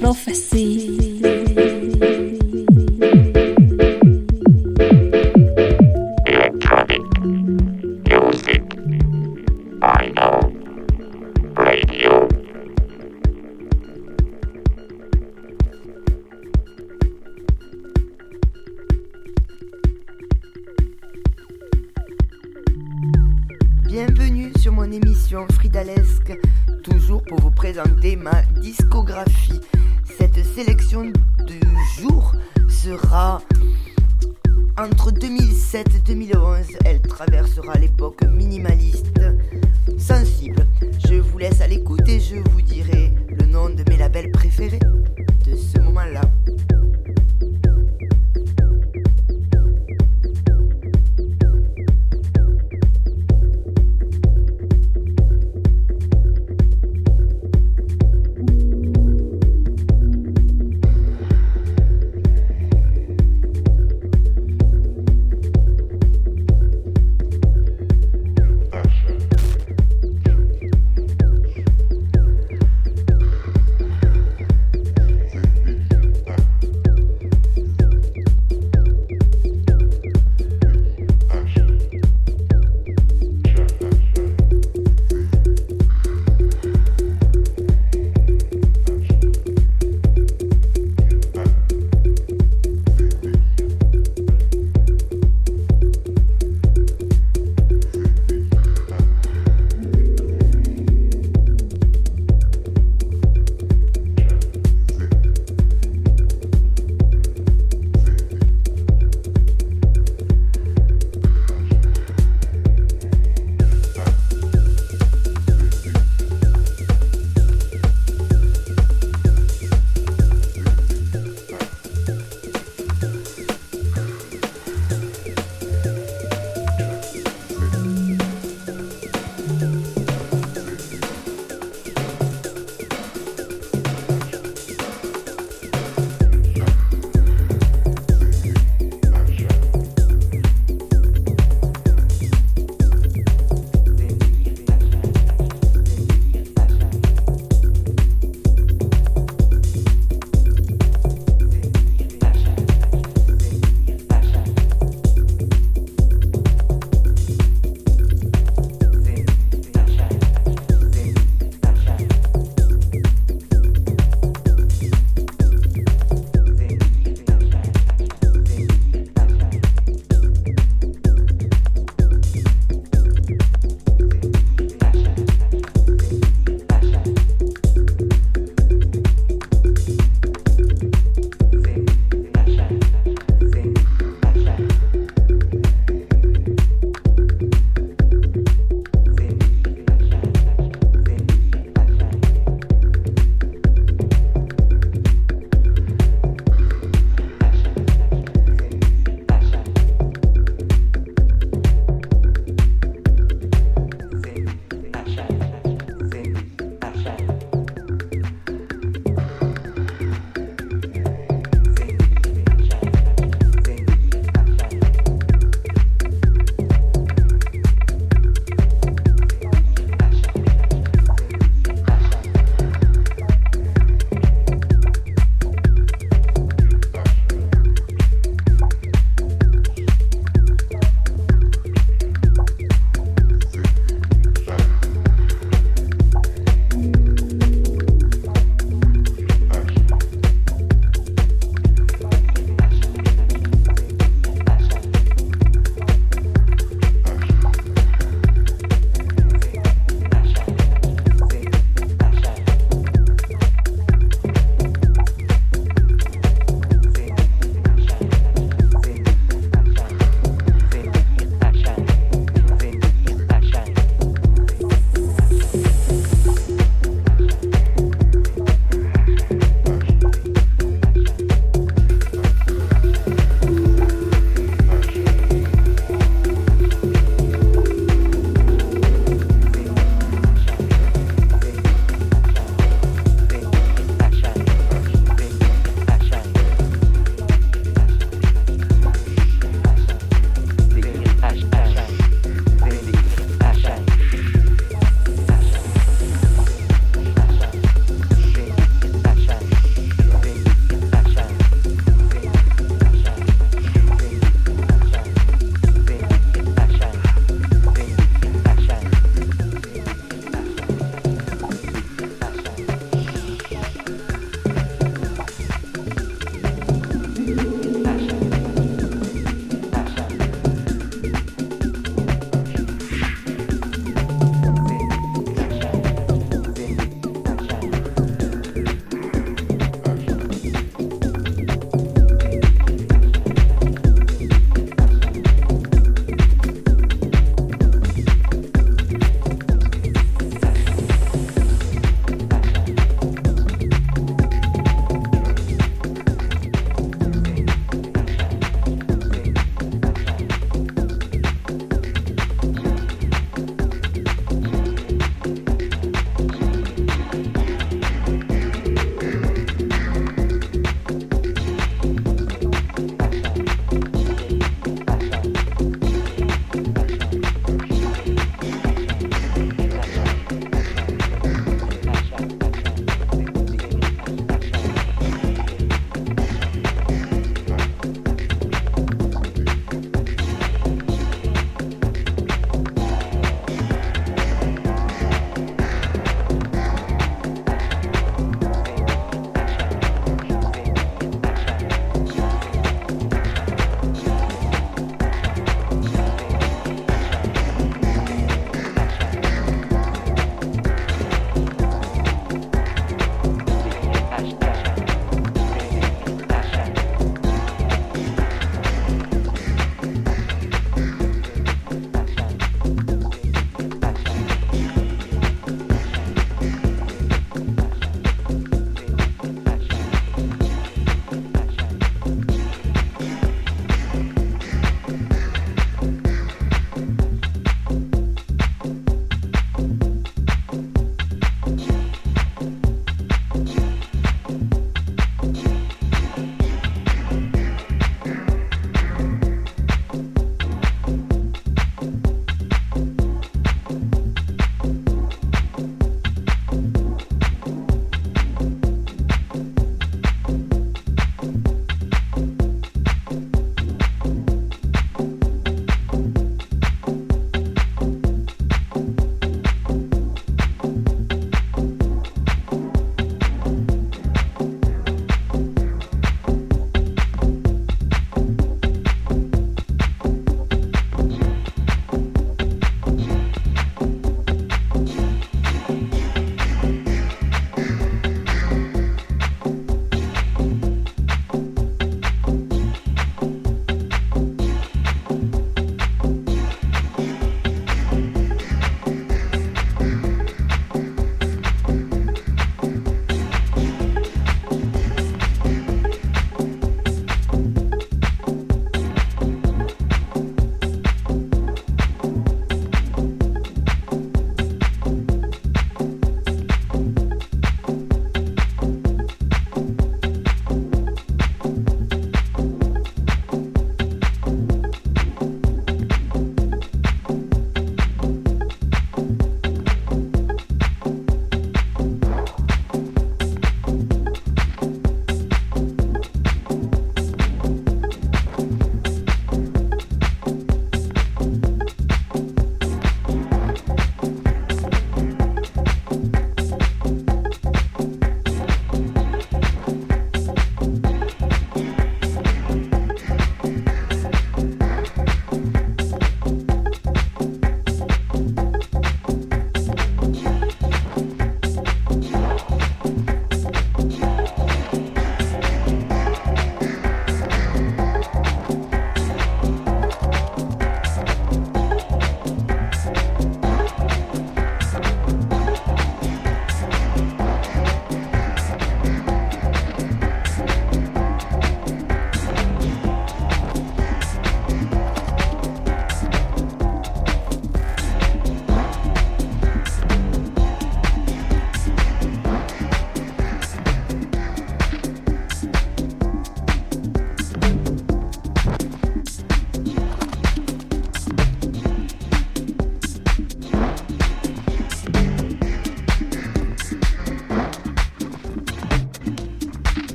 Prophecy.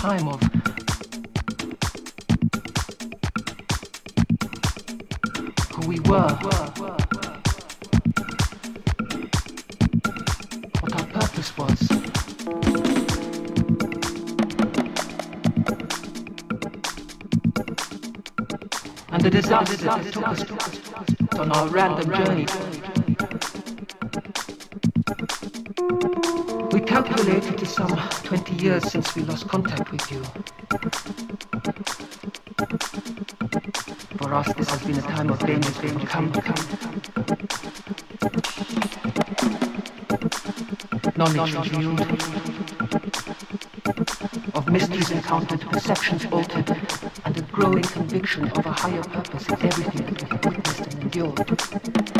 time of who we were, what our purpose was. And the disaster that took us on our random journey. We calculated it is some 20 years since we lost contact with you. For us, this has been a time of danger. Come, come. knowledge revealed, of mysteries encountered, perceptions altered, and a growing conviction of a higher purpose in everything that we have witnessed and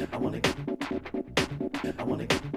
I wanna get, I wanna get.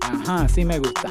Ajá, así me gusta.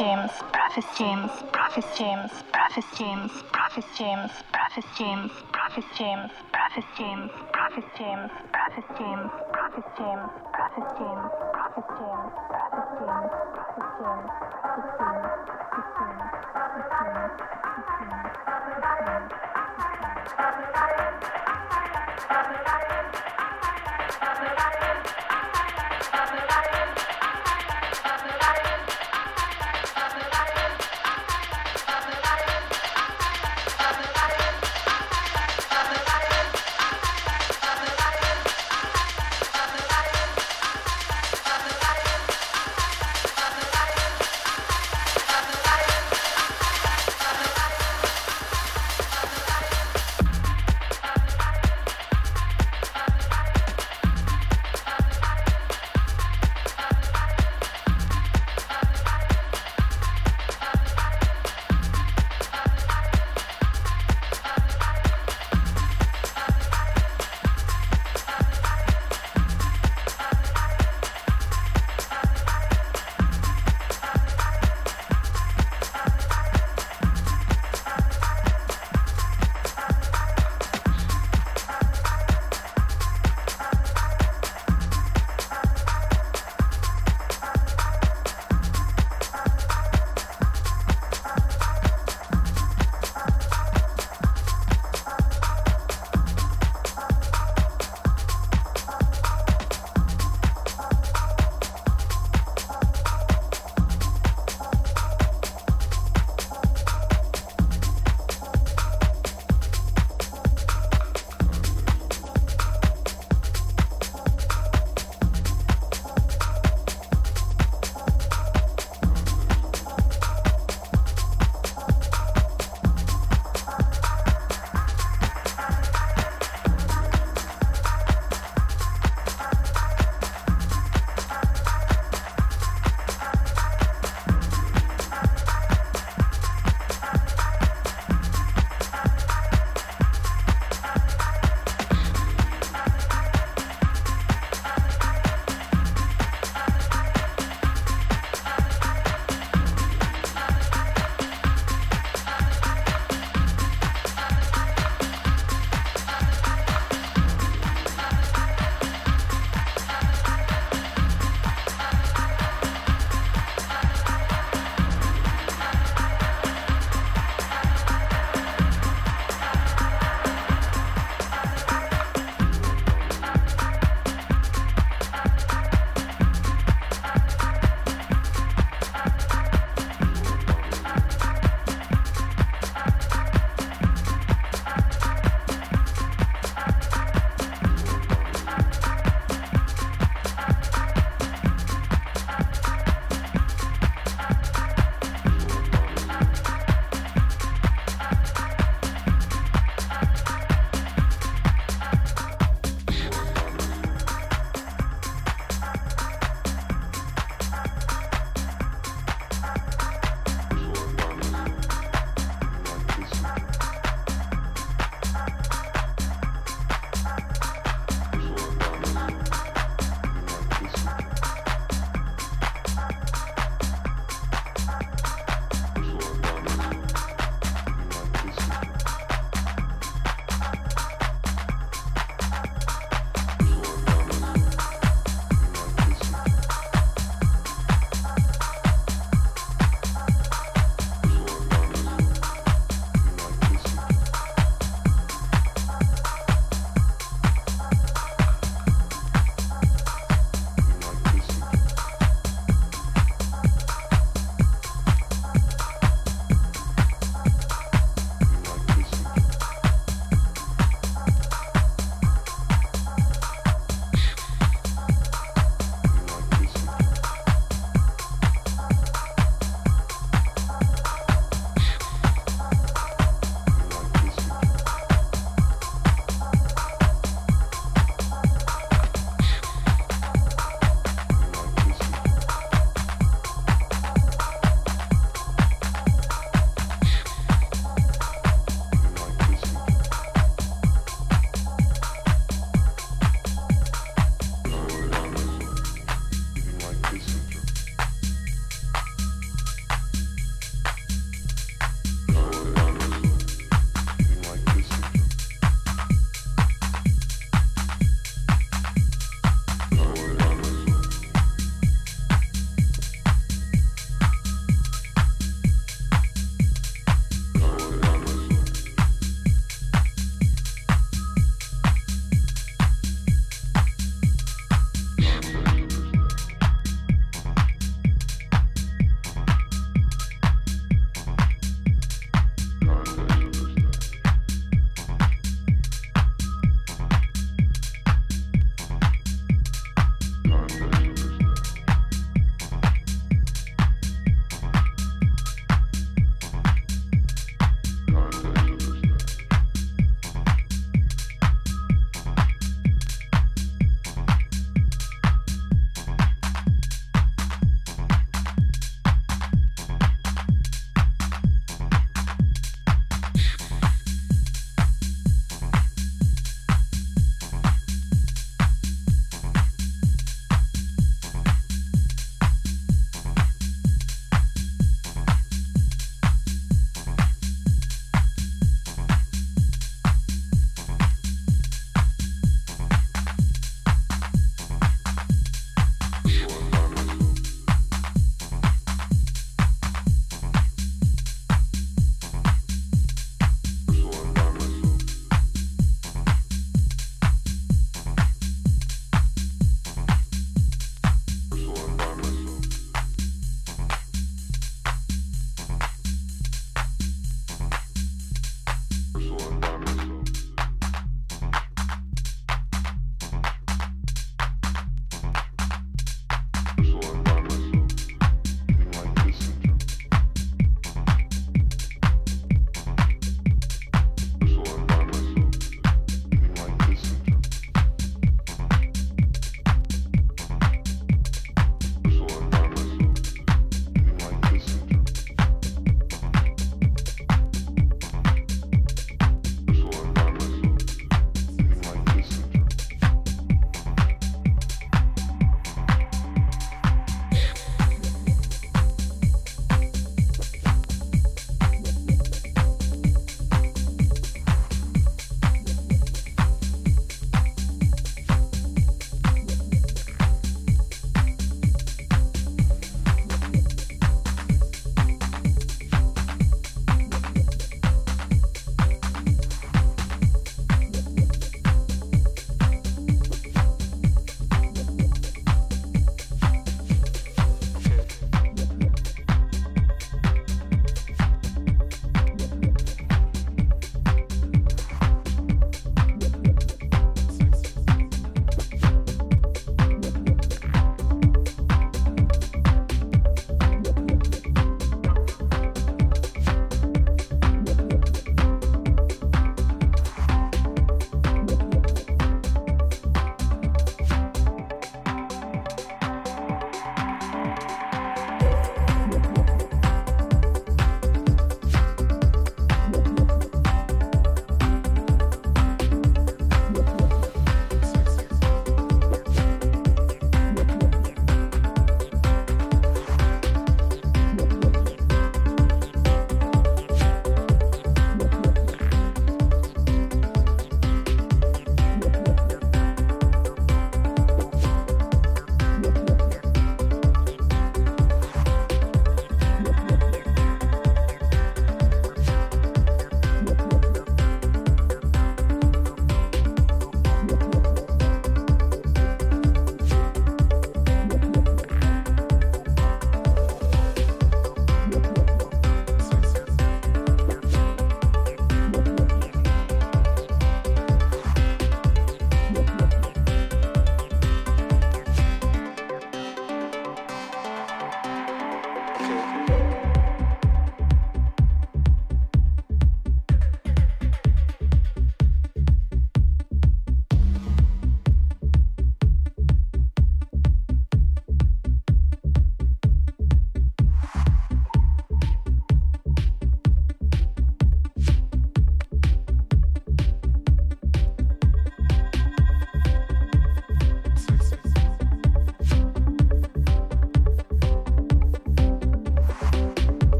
Prophet James, Prophet James, Prophet James, Prophet James, Prophet James, Prophet James, Prophet James, Prophet James, Prophet James, Prophet James, Prophet James, Prophet James, Prophet James, Prophet James, Prophet James,